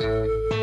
Chegando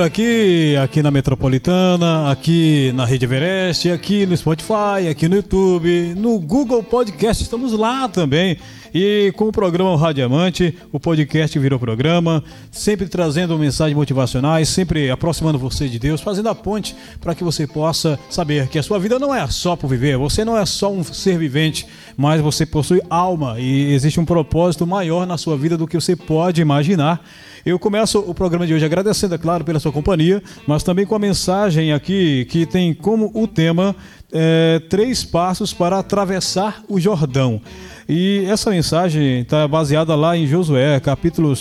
por aqui, aqui na Metropolitana, aqui na Rede Everest, aqui no Spotify, aqui no YouTube, no Google Podcast, estamos lá também. E com o programa Radiamante, o podcast virou programa, sempre trazendo mensagens motivacionais, sempre aproximando você de Deus, fazendo a ponte para que você possa saber que a sua vida não é só por viver, você não é só um ser vivente, mas você possui alma e existe um propósito maior na sua vida do que você pode imaginar. Eu começo o programa de hoje agradecendo, é claro, pela sua companhia, mas também com a mensagem aqui que tem como o tema é, três passos para atravessar o Jordão. E essa mensagem está baseada lá em Josué, capítulo,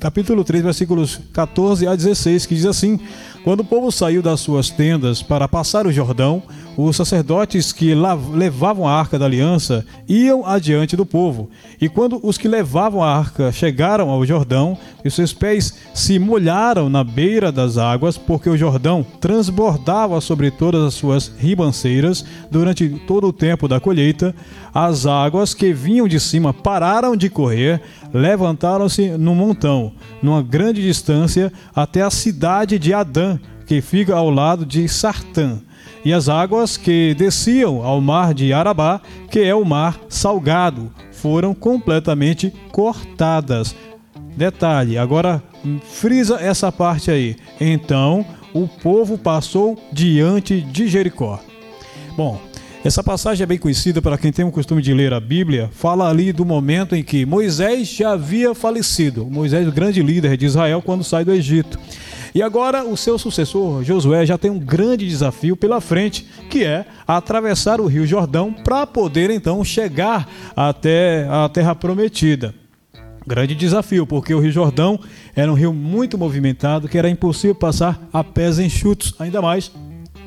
capítulo 3, versículos 14 a 16, que diz assim: Quando o povo saiu das suas tendas para passar o Jordão, os sacerdotes que levavam a arca da aliança iam adiante do povo. E quando os que levavam a arca chegaram ao Jordão, e seus pés se molharam na beira das águas, porque o Jordão transbordava sobre todas as suas ribanceiras durante todo o tempo da colheita, as águas que vinham de cima pararam de correr, levantaram-se num montão, numa grande distância, até a cidade de Adã, que fica ao lado de Sartã e as águas que desciam ao mar de Arabá, que é o mar salgado, foram completamente cortadas. Detalhe, agora frisa essa parte aí. Então o povo passou diante de Jericó. Bom, essa passagem é bem conhecida para quem tem o costume de ler a Bíblia. Fala ali do momento em que Moisés já havia falecido. Moisés, o grande líder de Israel, quando sai do Egito. E agora o seu sucessor, Josué, já tem um grande desafio pela frente, que é atravessar o Rio Jordão para poder então chegar até a terra prometida. Grande desafio, porque o Rio Jordão era um rio muito movimentado que era impossível passar a pés enxutos, ainda mais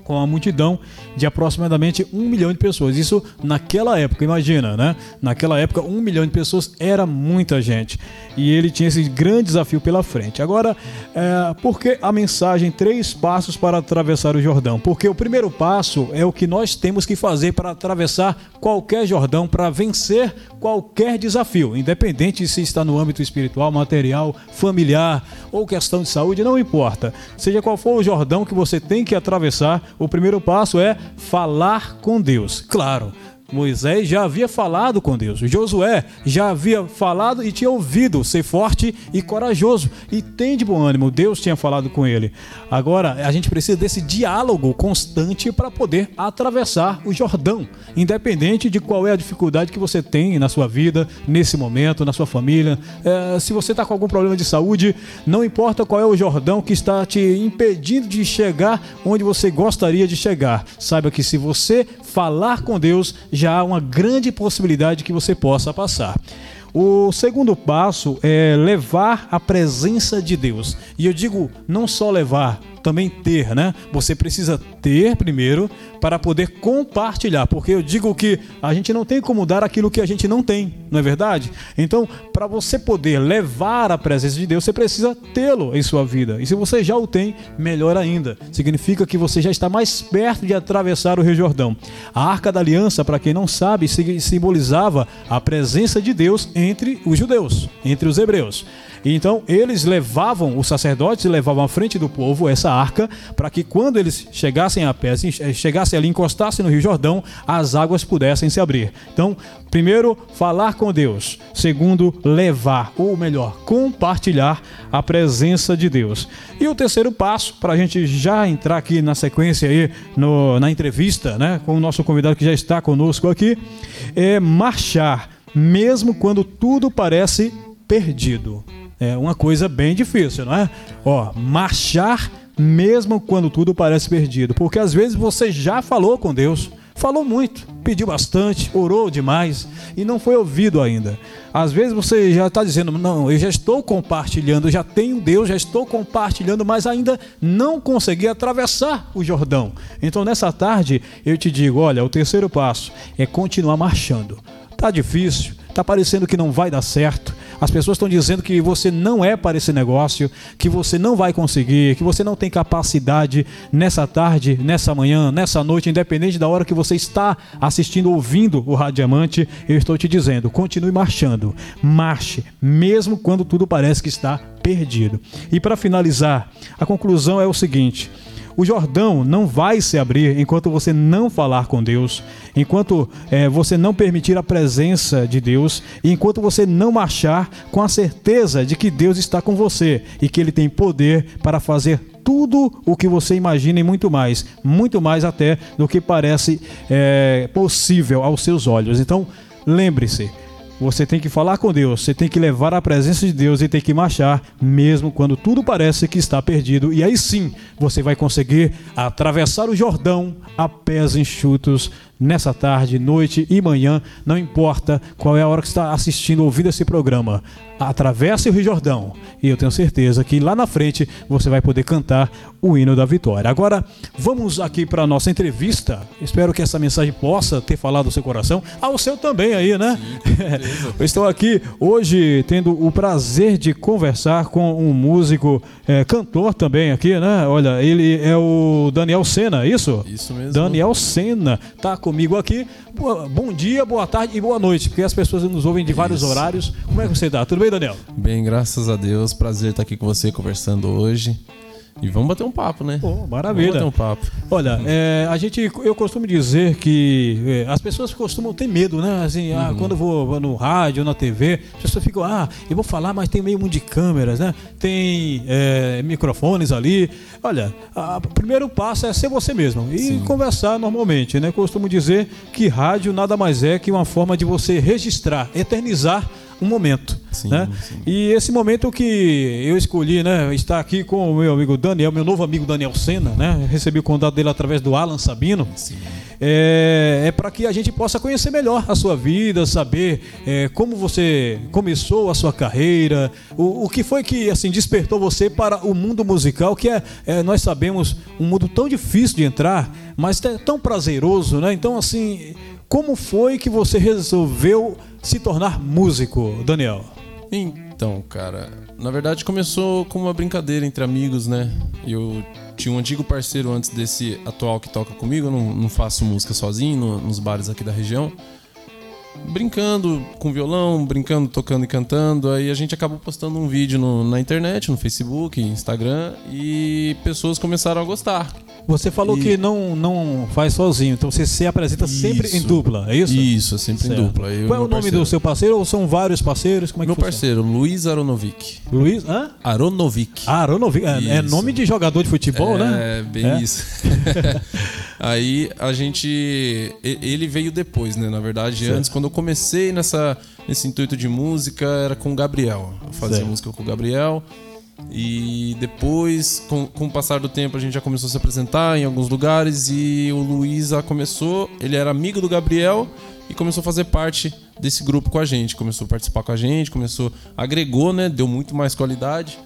com a multidão de aproximadamente um milhão de pessoas. Isso naquela época, imagina, né? Naquela época, um milhão de pessoas era muita gente. E ele tinha esse grande desafio pela frente. Agora, é, por que a mensagem Três Passos para Atravessar o Jordão? Porque o primeiro passo é o que nós temos que fazer para atravessar qualquer Jordão, para vencer qualquer desafio, independente se está no âmbito espiritual, material, familiar ou questão de saúde, não importa. Seja qual for o Jordão que você tem que atravessar, o primeiro passo é falar com Deus. Claro, Moisés já havia falado com Deus. Josué já havia falado e tinha ouvido ser forte e corajoso. E tem de bom ânimo. Deus tinha falado com ele. Agora, a gente precisa desse diálogo constante para poder atravessar o Jordão. Independente de qual é a dificuldade que você tem na sua vida, nesse momento, na sua família. É, se você está com algum problema de saúde, não importa qual é o Jordão que está te impedindo de chegar onde você gostaria de chegar. Saiba que se você falar com Deus, já há uma grande possibilidade que você possa passar. O segundo passo é levar a presença de Deus. E eu digo não só levar, também ter, né? Você precisa ter primeiro para poder compartilhar, porque eu digo que a gente não tem como dar aquilo que a gente não tem, não é verdade? Então, para você poder levar a presença de Deus, você precisa tê-lo em sua vida. E se você já o tem, melhor ainda. Significa que você já está mais perto de atravessar o Rio Jordão. A Arca da Aliança, para quem não sabe, simbolizava a presença de Deus entre os judeus, entre os hebreus. Então, eles levavam, os sacerdotes levavam à frente do povo essa arca, para que quando eles chegassem a pé, assim, chegassem ali, encostassem no Rio Jordão, as águas pudessem se abrir. Então, primeiro, falar com Deus. Segundo, levar, ou melhor, compartilhar a presença de Deus. E o terceiro passo, para a gente já entrar aqui na sequência aí, no, na entrevista, né, com o nosso convidado que já está conosco aqui, é marchar, mesmo quando tudo parece perdido. É uma coisa bem difícil, não é? Ó, marchar mesmo quando tudo parece perdido, porque às vezes você já falou com Deus, falou muito, pediu bastante, orou demais e não foi ouvido ainda. Às vezes você já está dizendo, não, eu já estou compartilhando, já tenho Deus, já estou compartilhando, mas ainda não consegui atravessar o Jordão. Então nessa tarde eu te digo, olha, o terceiro passo é continuar marchando. Tá difícil, tá parecendo que não vai dar certo. As pessoas estão dizendo que você não é para esse negócio, que você não vai conseguir, que você não tem capacidade nessa tarde, nessa manhã, nessa noite, independente da hora que você está assistindo, ouvindo o Rádio eu estou te dizendo, continue marchando. Marche, mesmo quando tudo parece que está perdido. E para finalizar, a conclusão é o seguinte: o Jordão não vai se abrir enquanto você não falar com Deus, enquanto é, você não permitir a presença de Deus, e enquanto você não marchar com a certeza de que Deus está com você e que Ele tem poder para fazer tudo o que você imagina e muito mais, muito mais até do que parece é, possível aos seus olhos. Então, lembre-se. Você tem que falar com Deus, você tem que levar a presença de Deus e tem que marchar, mesmo quando tudo parece que está perdido. E aí sim você vai conseguir atravessar o Jordão a pés enxutos nessa tarde, noite e manhã, não importa qual é a hora que está assistindo, ouvindo esse programa. Atravesse o Rio Jordão e eu tenho certeza que lá na frente você vai poder cantar o hino da vitória. Agora, vamos aqui para a nossa entrevista. Espero que essa mensagem possa ter falado ao seu coração, ao seu também aí, né? Sim, eu estou aqui hoje tendo o prazer de conversar com um músico, é, cantor também aqui, né? Olha, ele é o Daniel Sena, é isso? Isso mesmo. Daniel Sena tá comigo aqui. Bom dia, boa tarde e boa noite, porque as pessoas nos ouvem de vários Isso. horários. Como é que você tá? Tudo bem, Daniel? Bem, graças a Deus. Prazer estar aqui com você conversando hoje. E vamos bater um papo, né? Oh, maravilha. Vamos bater um papo. Olha, é, a gente, eu costumo dizer que é, as pessoas costumam ter medo, né? Assim, ah, uhum. ah, quando eu vou no rádio, na TV, as pessoas ficam, ah, eu vou falar, mas tem meio mundo de câmeras, né? Tem é, microfones ali. Olha, o primeiro passo é ser você mesmo e Sim. conversar normalmente, né? Costumo dizer que rádio nada mais é que uma forma de você registrar, eternizar um momento. Sim, né? Sim. E esse momento que eu escolhi, né, estar aqui com o meu amigo Daniel, meu novo amigo Daniel Sena, né? Recebi o contato dele através do Alan Sabino. Sim. É, é para que a gente possa conhecer melhor a sua vida, saber é, como você começou a sua carreira, o, o que foi que assim despertou você para o mundo musical, que é, é nós sabemos um mundo tão difícil de entrar, mas é tão prazeroso, né? Então assim, como foi que você resolveu se tornar músico, Daniel? Então, cara, na verdade começou como uma brincadeira entre amigos, né? Eu tinha um antigo parceiro antes desse atual que toca comigo, eu não, não faço música sozinho no, nos bares aqui da região brincando com violão, brincando, tocando e cantando. Aí a gente acabou postando um vídeo no, na internet, no Facebook, Instagram, e pessoas começaram a gostar. Você falou e... que não, não faz sozinho, então você se apresenta isso. sempre em dupla, é isso? Isso, sempre certo. em dupla. Eu Qual é o nome parceiro. do seu parceiro ou são vários parceiros? Como é Meu parceiro, Luiz Aronovic. Luiz? Hã? Aronovic. Ah, Aronovic. É, é, nome de jogador de futebol, é, né? É, bem isso. Aí a gente. Ele veio depois, né? Na verdade, certo. antes, quando eu comecei nessa, nesse intuito de música, era com o Gabriel. Eu fazia certo. música com o Gabriel. E depois, com, com o passar do tempo, a gente já começou a se apresentar em alguns lugares e o Luísa começou, ele era amigo do Gabriel e começou a fazer parte desse grupo com a gente, começou a participar com a gente, começou, agregou, né, deu muito mais qualidade.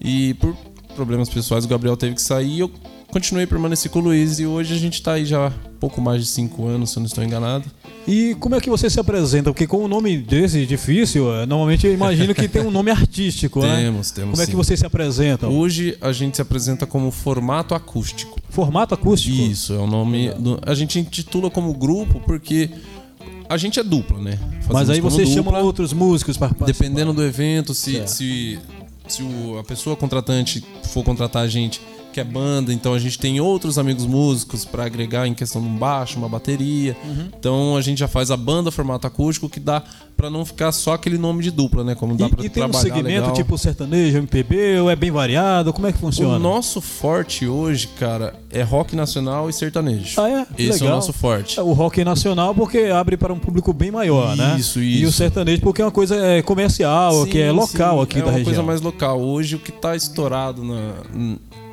E por problemas pessoais o Gabriel teve que sair eu continuei permaneci com o Luiz e hoje a gente está aí já há pouco mais de cinco anos, se eu não estou enganado. E como é que você se apresenta? Porque com um nome desse difícil, é, normalmente eu imagino que tem um nome artístico, né? Temos, temos. Como é que você se apresenta? Hoje a gente se apresenta como formato acústico. Formato acústico? Isso, é o nome. Do, a gente intitula como grupo porque a gente é dupla, né? Fazemos Mas aí você dupla, chama outros músicos para Dependendo do evento, se, se, se o, a pessoa contratante for contratar a gente que é banda, então a gente tem outros amigos músicos para agregar em questão de um baixo, uma bateria. Uhum. Então a gente já faz a banda formato acústico que dá para não ficar só aquele nome de dupla, né? Como dá e, trabalhar E tem um segmento legal. tipo sertanejo, MPB, ou é bem variado? Como é que funciona? O nosso forte hoje, cara, é rock nacional e sertanejo. Ah, é? Esse legal. é o nosso forte. É, o rock nacional porque abre para um público bem maior, isso, né? Isso, isso. E o sertanejo porque é uma coisa é, comercial, sim, que é local sim, aqui é da região. É uma coisa mais local. Hoje o que está estourado na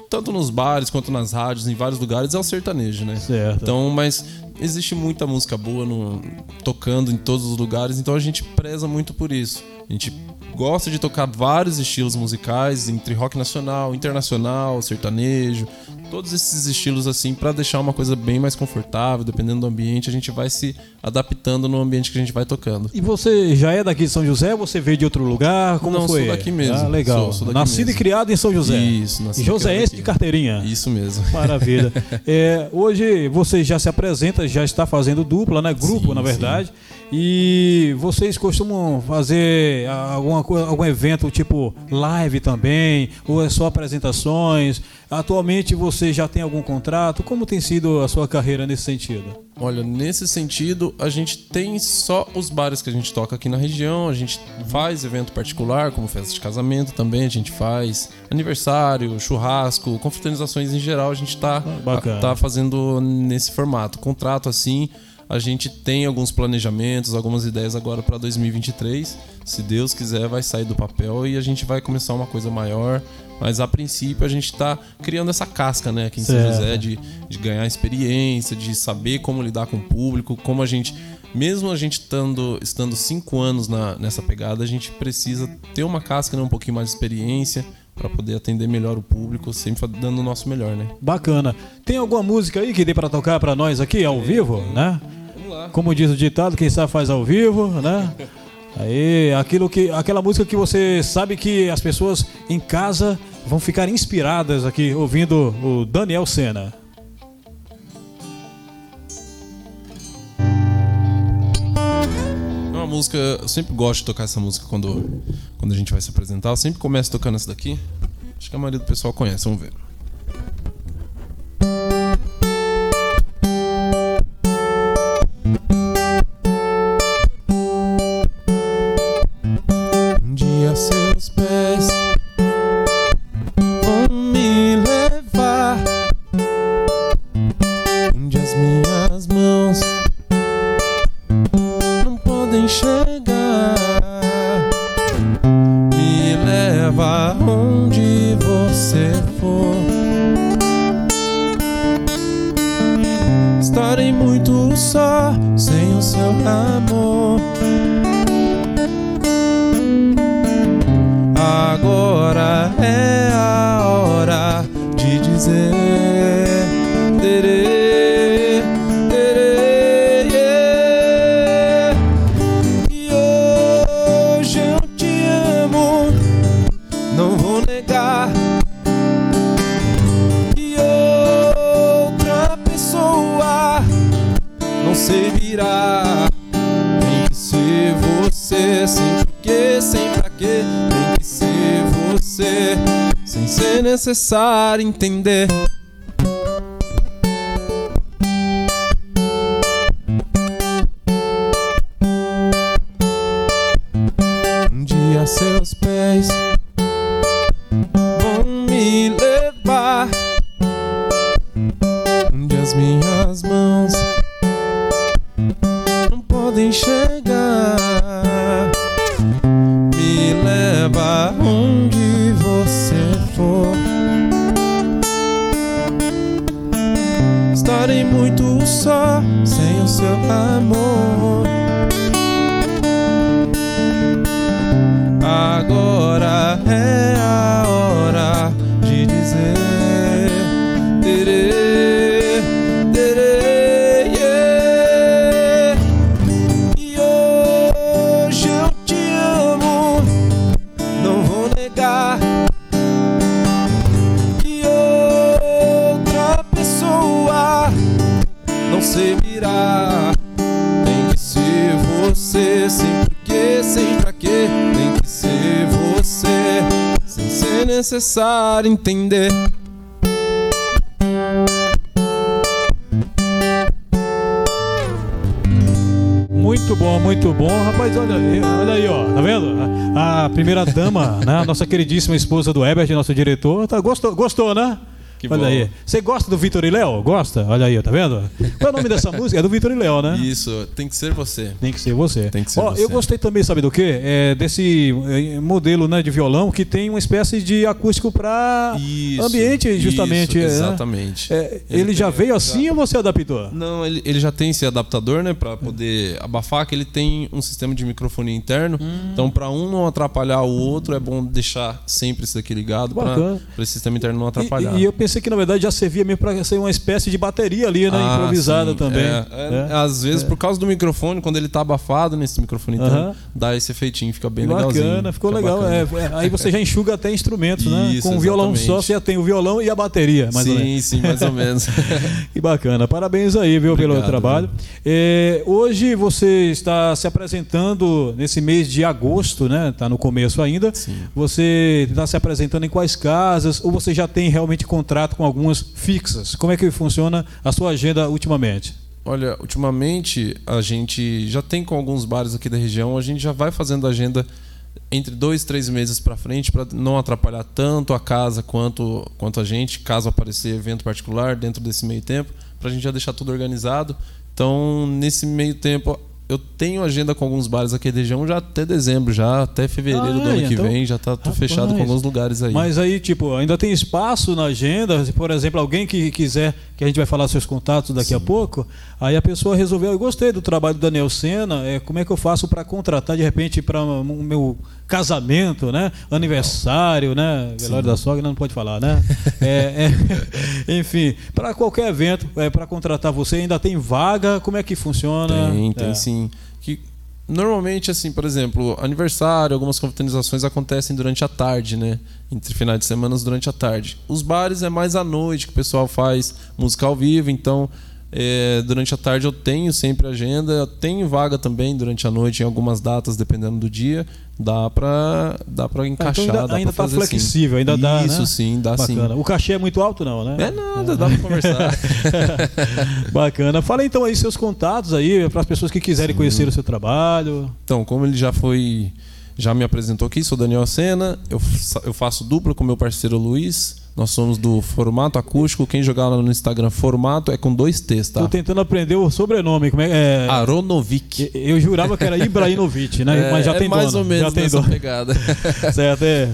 tanto nos bares quanto nas rádios, em vários lugares, é o sertanejo, né? Certo. Então, mas existe muita música boa no, tocando em todos os lugares, então a gente preza muito por isso. A gente gosta de tocar vários estilos musicais, entre rock nacional, internacional, sertanejo, todos esses estilos assim para deixar uma coisa bem mais confortável, dependendo do ambiente, a gente vai se adaptando no ambiente que a gente vai tocando. E você já é daqui de São José? Você veio de outro lugar? Como Não, foi? sou daqui mesmo. Ah, legal. Sou- sou daqui Nascido mesmo. e criado em São José. Isso, nascido E Joséense aqui. de carteirinha. Isso mesmo. Maravilha. É, hoje você já se apresenta, já está fazendo dupla, né? Grupo, Sim, na verdade. E vocês costumam fazer alguma, coisa- algum evento tipo live também? Ou é só apresentações? Atualmente você já tem algum contrato? Como tem sido a sua carreira nesse sentido? Olha, nesse sentido, a gente tem só os bares que a gente toca aqui na região, a gente faz evento particular, como festa de casamento também, a gente faz aniversário, churrasco, confraternizações em geral, a gente tá, bacana. tá fazendo nesse formato. Contrato assim, a gente tem alguns planejamentos, algumas ideias agora para 2023. Se Deus quiser, vai sair do papel e a gente vai começar uma coisa maior. Mas a princípio a gente tá criando essa casca, né, aqui em São. José, de, de ganhar experiência, de saber como lidar com o público, como a gente, mesmo a gente estando, estando cinco anos na, nessa pegada, a gente precisa ter uma casca, né, um pouquinho mais de experiência para poder atender melhor o público, sempre dando o nosso melhor, né? Bacana. Tem alguma música aí que dê para tocar para nós aqui ao vivo, né? Como diz o ditado, quem sabe faz ao vivo, né? Aí, aquilo que, aquela música que você sabe que as pessoas em casa vão ficar inspiradas aqui ouvindo o Daniel Sena. É uma música, eu sempre gosto de tocar essa música quando, quando a gente vai se apresentar. Eu sempre começo tocando essa daqui. Acho que a maioria do pessoal conhece, vamos ver. Chegar. Me leva onde você for. Estarei muito só sem o seu amor. Necessário entender. Necessário entender. Muito bom, muito bom. Rapaz, olha, olha aí, ó. Tá vendo? A, primeira dama, né? A nossa queridíssima esposa do Herbert, nosso diretor. Tá, gostou, gostou, né? Que Olha bom. aí. Você gosta do Vitor e Léo? Gosta? Olha aí, tá vendo? Qual é o nome dessa música? É do Vitor e Léo, né? Isso, tem que ser você. Tem que ser você. Tem que ser Ó, você. Eu gostei também, sabe do quê? É desse é, modelo né, de violão que tem uma espécie de acústico para ambiente, justamente. Isso, né? exatamente. É, ele, ele já veio assim ou você adaptou? Não, ele, ele já tem esse adaptador, né, para poder abafar, que ele tem um sistema de microfone interno. Hum. Então, para um não atrapalhar o outro, é bom deixar sempre isso aqui ligado para esse sistema interno não atrapalhar. E, e, eu pensei que na verdade já servia mesmo para ser uma espécie de bateria ali, né? Ah, improvisada sim. também. É, é, é. Às vezes, é. por causa do microfone, quando ele tá abafado nesse microfone, então, dá esse efeitinho, fica bem bacana, legalzinho. Bacana, ficou legal. É, é, aí você já enxuga até instrumentos, né? Isso, Com um violão só, você já tem o violão e a bateria, mais sim, ou menos. Sim, mais ou menos. que bacana. Parabéns aí, viu, Obrigado, pelo trabalho. hoje você está se apresentando nesse mês de agosto, né? Tá no começo ainda. Sim. Você está se apresentando em quais casas? Ou você já tem realmente contrato com algumas fixas? Como é que funciona a sua agenda ultimamente? Olha, ultimamente a gente já tem com alguns bares aqui da região, a gente já vai fazendo agenda entre dois, três meses para frente para não atrapalhar tanto a casa quanto, quanto a gente, caso aparecer evento particular dentro desse meio tempo, para a gente já deixar tudo organizado. Então, nesse meio tempo, eu tenho agenda com alguns bares aqui da região já até dezembro, já até fevereiro ah, do ano é, que então, vem, já tá fechado com alguns lugares aí. Mas aí, tipo, ainda tem espaço na agenda, por exemplo, alguém que quiser, que a gente vai falar seus contatos daqui Sim. a pouco, aí a pessoa resolveu, eu gostei do trabalho do Daniel Sena, é, como é que eu faço para contratar de repente para o meu casamento, né? Aniversário, né? Velório da sogra não pode falar, né? é, é, enfim, para qualquer evento, é, para contratar você ainda tem vaga, como é que funciona? Tem, tem é. sim. Que normalmente assim, por exemplo, aniversário, algumas confraternizações acontecem durante a tarde, né? Entre finais de semana durante a tarde. Os bares é mais à noite que o pessoal faz música ao vivo, então é, durante a tarde eu tenho sempre agenda, eu tenho vaga também durante a noite em algumas datas, dependendo do dia. Dá pra, dá pra encaixar. Ah, então ainda, está flexível, ainda dá. Isso né? sim, dá Bacana. sim. O cachê é muito alto, não, né? É nada, é. dá pra conversar. Bacana. Fala então aí seus contatos aí, para as pessoas que quiserem sim. conhecer o seu trabalho. Então, como ele já foi. Já me apresentou aqui, sou Daniel Sena, eu, eu faço dupla com meu parceiro Luiz. Nós somos do Formato Acústico. Quem jogar lá no Instagram, Formato é com dois T's, tá? Tô tentando aprender o sobrenome. Como é, é... Aronovic. Eu, jurava que era Ibrahimovic, né? É, Mas já é tem mais dono. ou menos já tem nessa pegada. certo, é.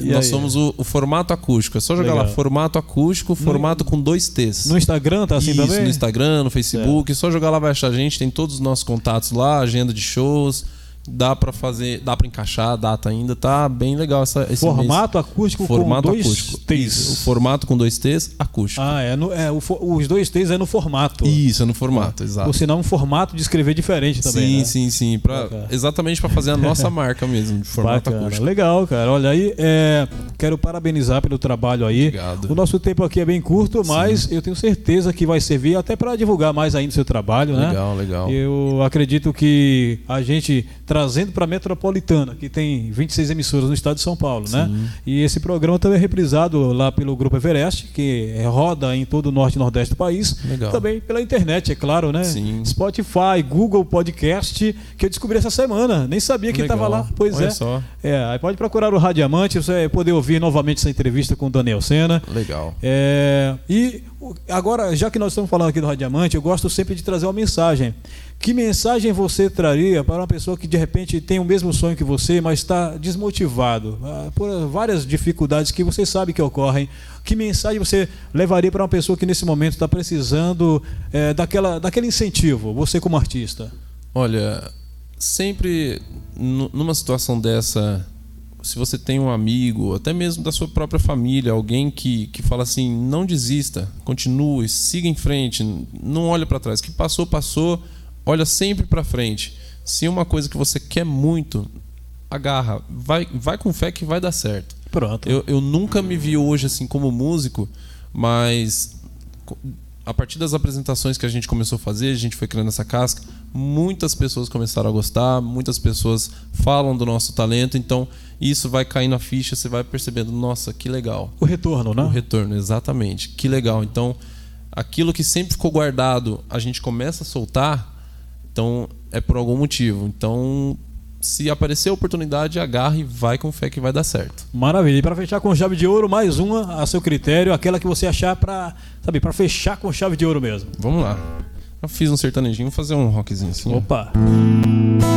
E Nós aí? somos o, o, Formato Acústico. É só jogar Legal. lá, Formato Acústico, formato no, com dois T's. No Instagram tá assim Isso, também? no Instagram, no Facebook. É. Só jogar lá vai achar a gente. Tem todos os nossos contatos lá, agenda de shows dá para fazer, dá para encaixar a data ainda, tá bem legal essa esse formato mês. acústico formato com dois acústico. T's. O formato com dois T's, acústico. Ah, é, no, é o, os dois T's é no formato. Isso, é no formato, é. exato. Ou senão um formato de escrever diferente também. Sim, né? sim, sim, para exatamente para fazer a nossa marca mesmo, de formato Bacana. acústico. Legal, cara. Olha aí, é, quero parabenizar pelo trabalho aí. Obrigado. O nosso tempo aqui é bem curto, mas sim. eu tenho certeza que vai servir até para divulgar mais ainda o seu trabalho, legal, né? Legal, legal. Eu acredito que a gente trazendo para Metro Metropolitana, que tem 26 emissoras no estado de São Paulo, né? Sim. né? E esse programa também é reprisado lá pelo Grupo Everest, que roda em todo o norte e nordeste do país. Legal. Também pela internet, é claro, né? Sim. Spotify, Google Podcast, que eu descobri essa semana. Nem sabia que estava lá. Pois Olha é. Só. É, aí pode procurar o Radiamante, você vai poder ouvir novamente essa entrevista com o Daniel Sena. Legal. É, e agora, já que nós estamos falando aqui do Radiamante, eu gosto sempre de trazer uma mensagem. Que mensagem você traria para uma pessoa que de repente tem o mesmo sonho que você, mas está desmotivado ah, por várias dificuldades que você sabe que ocorrem? Que mensagem você levaria para uma pessoa que nesse momento está precisando é, daquela, daquele incentivo, você como artista? Olha, sempre numa situação dessa, se você tem um amigo, até mesmo da sua própria família, alguém que, que fala assim: não desista, continue, siga em frente, não olhe para trás. O que passou, passou olha sempre para frente. Se é uma coisa que você quer muito, agarra, vai, vai com fé que vai dar certo. Pronto. Eu, eu nunca me vi hoje assim como músico, mas a partir das apresentações que a gente começou a fazer, a gente foi criando essa casca, muitas pessoas começaram a gostar, muitas pessoas falam do nosso talento, então isso vai caindo a ficha, você vai percebendo, nossa, que legal. O retorno, né? O retorno, exatamente. Que legal. Então, aquilo que sempre ficou guardado, a gente começa a soltar, então é por algum motivo. Então se aparecer a oportunidade, agarra e vai com fé que vai dar certo. Maravilha. E para fechar com chave de ouro, mais uma a seu critério, aquela que você achar para, sabe, para fechar com chave de ouro mesmo. Vamos lá. Eu fiz um sertanejinho, vou fazer um rockzinho assim. Opa. Ei,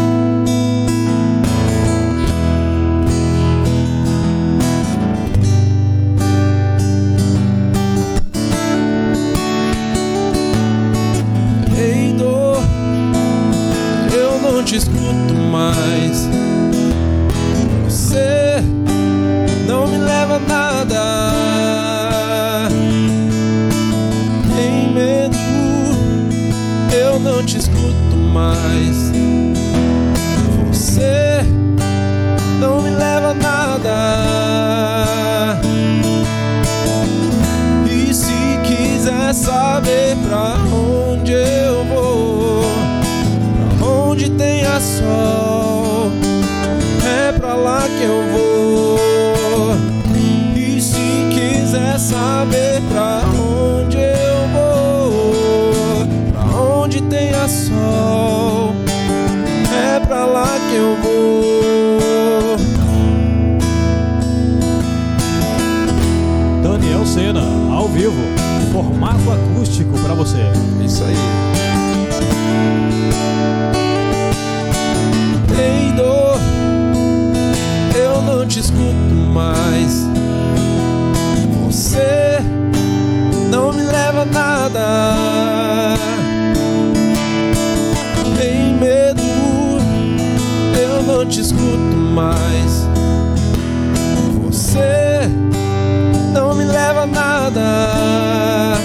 saber pra onde eu vou, pra onde tem a sol, é pra lá que eu vou. Daniel Sena, ao vivo, formato acústico para você. Isso aí. Ei, dor, eu não te escuto mais. Você leva nada. Tem medo, eu não te escuto mais. Você não me leva a nada.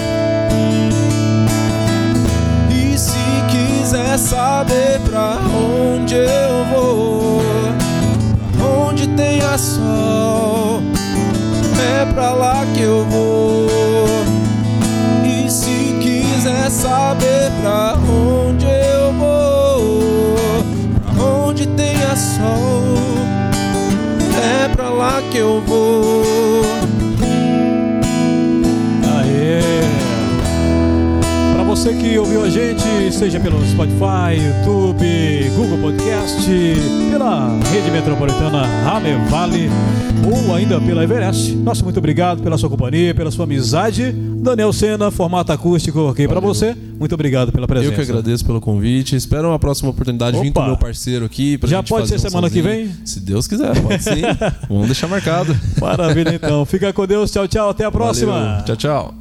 E se quiser saber pra onde eu vou, pra onde tem a sol, é pra lá que eu vou. Saber pra onde eu vou, pra onde tem a sol, é pra lá que eu vou. Que ouviu a gente, seja pelo Spotify, YouTube, Google Podcast, pela rede metropolitana Rame Vale ou ainda pela Everest, nosso muito obrigado pela sua companhia, pela sua amizade. Daniel Sena, formato acústico aqui para você. Muito obrigado pela presença. Eu que agradeço pelo convite. Espero uma próxima oportunidade vir Opa. com o meu parceiro aqui. Pra Já gente pode ser um semana que sonzinho. vem? Se Deus quiser, pode sim. Vamos deixar marcado. Maravilha então. Fica com Deus. Tchau, tchau. Até a próxima. Valeu. Tchau, tchau.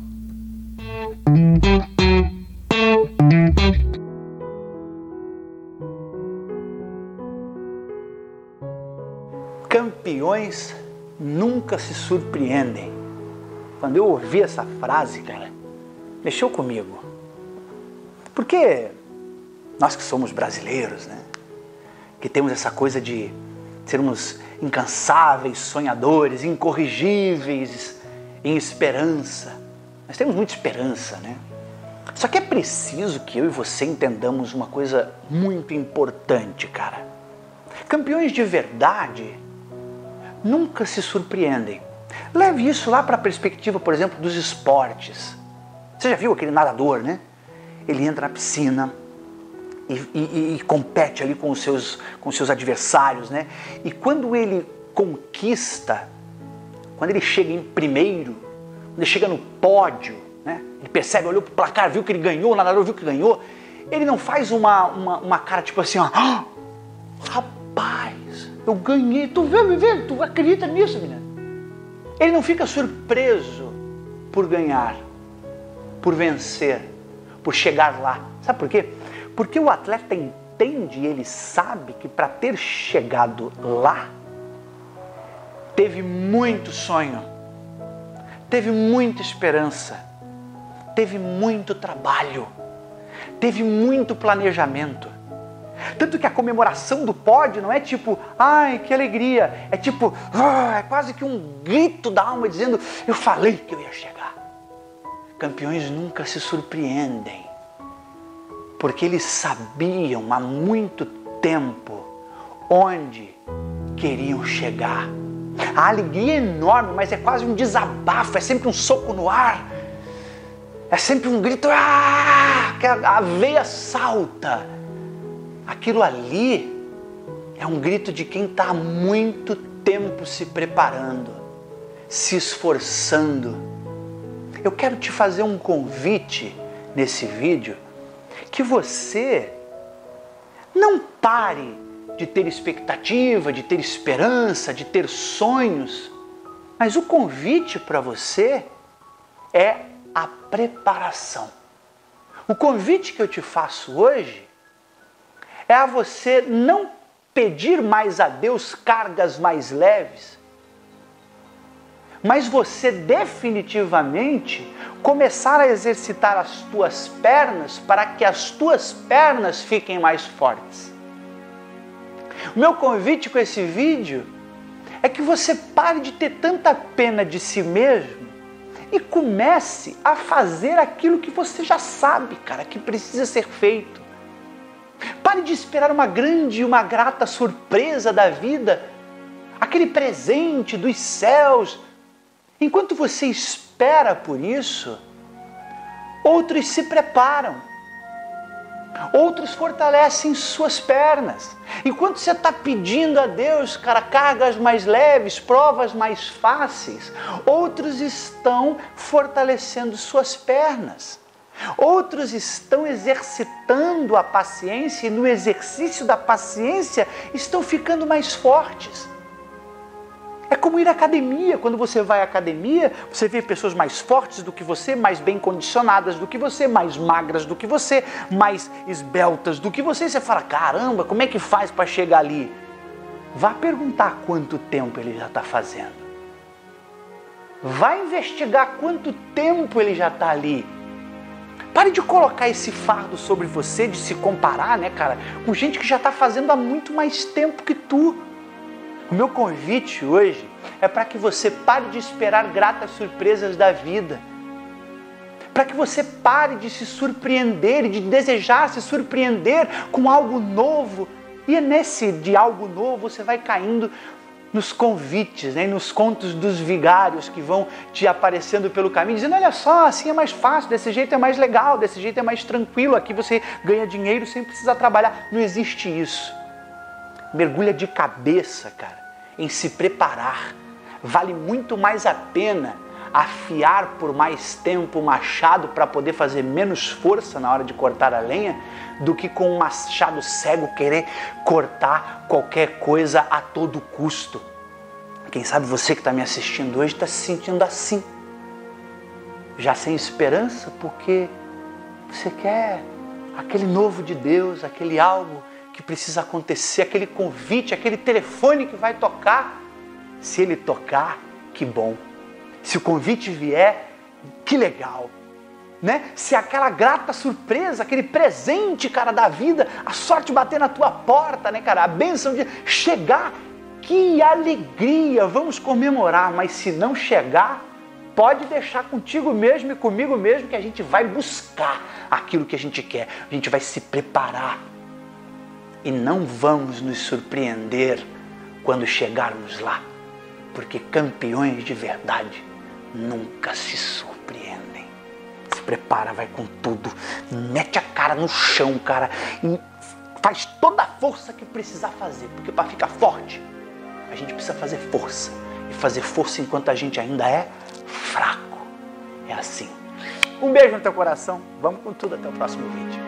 Campeões nunca se surpreendem. Quando eu ouvi essa frase, cara, mexeu comigo. Porque nós que somos brasileiros, né? Que temos essa coisa de sermos incansáveis, sonhadores, incorrigíveis em esperança. Nós temos muita esperança, né? Só que é preciso que eu e você entendamos uma coisa muito importante, cara. Campeões de verdade nunca se surpreendem. Leve isso lá para a perspectiva, por exemplo, dos esportes. Você já viu aquele nadador, né? Ele entra na piscina e, e- e compete ali com os, seus, com os seus adversários, né? E quando ele conquista, quando ele chega em primeiro, quando ele chega no pódio, percebe, olhou pro placar, viu que ele ganhou, o nadador viu que ganhou, ele não faz uma, uma, uma cara tipo assim, ó, "Ah, rapaz, eu ganhei, tu vê, me vê, tu acredita nisso, menina? Ele não fica surpreso por ganhar, por vencer, por chegar lá. Sabe por quê? Porque o atleta entende ele sabe que para ter chegado lá, teve muito sonho, teve muita esperança, teve muito trabalho, teve muito planejamento. Tanto que a comemoração do pódio não é tipo, ai, que alegria. É tipo, "Ah", é quase que um grito da alma dizendo, eu falei que eu ia chegar. Campeões nunca se surpreendem, porque eles sabiam há muito tempo onde queriam chegar. A alegria é enorme, mas é quase um desabafo, é sempre um soco no ar. É sempre um grito, ah, que a veia salta. Aquilo ali É um grito de quem está há muito tempo se preparando, se esforçando. Eu quero te fazer um convite nesse vídeo que você não pare de ter expectativa, de ter esperança, de ter sonhos, mas o convite para você é a preparação. O convite que eu te faço hoje é a você não pedir mais a Deus cargas mais leves, mas você definitivamente começar a exercitar as tuas pernas para que as tuas pernas fiquem mais fortes. O meu convite com esse vídeo é que você pare de ter tanta pena de si mesmo e comece a fazer aquilo que você já sabe, cara, que precisa ser feito. Pare de esperar uma grande e uma grata surpresa da vida, aquele presente dos céus. Enquanto você espera por isso, outros se preparam, outros fortalecem suas pernas. Enquanto você está pedindo a Deus, cara, cargas mais leves, provas mais fáceis, outros estão fortalecendo suas pernas. Outros estão exercitando a paciência e no exercício da paciência estão ficando mais fortes. É como ir à academia. Quando você vai à academia, você vê pessoas mais fortes do que você, mais bem condicionadas do que você, mais magras do que você, mais esbeltas do que você. E você fala: caramba, como é que faz para chegar ali? Vá perguntar quanto tempo ele já está fazendo. Vá investigar quanto tempo ele já está ali Pare de colocar esse fardo sobre você, de se comparar, né, cara, com gente que já está fazendo há muito mais tempo que tu. O meu convite hoje é para que você pare de esperar gratas surpresas da vida. Para que você pare de se surpreender e de desejar se surpreender com algo novo. E é nesse de algo novo você vai caindo nos convites, né, nos contos dos vigários que vão te aparecendo pelo caminho, dizendo: olha só, assim é mais fácil, desse jeito é mais legal, desse jeito é mais tranquilo, aqui você ganha dinheiro sem precisar trabalhar. Não existe isso. Mergulha de cabeça, cara, em se preparar. Vale muito mais a pena afiar por mais tempo o machado para poder fazer menos força na hora de cortar a lenha do que com um machado cego querer cortar qualquer coisa a todo custo. Quem sabe você que está me assistindo hoje está se sentindo assim, já sem esperança, porque você quer aquele novo de Deus, aquele algo que precisa acontecer, aquele convite, aquele telefone que vai tocar. Se ele tocar, que bom. Se o convite vier, que legal né? Se aquela grata surpresa, aquele presente, cara, da vida, a sorte bater na tua porta, né, cara? A bênção de chegar, que alegria! Vamos comemorar, mas se não chegar, pode deixar contigo mesmo e comigo mesmo que a gente vai buscar aquilo que a gente quer. A gente vai se preparar. E não vamos nos surpreender quando chegarmos lá, porque campeões de verdade nunca se surpreendem prepara, vai com tudo, mete a cara no chão, cara, e faz toda a força que precisar fazer, porque para ficar forte, a gente precisa fazer força. E fazer força enquanto a gente ainda é fraco. É assim. Um beijo no teu coração. Vamos com tudo até o próximo vídeo.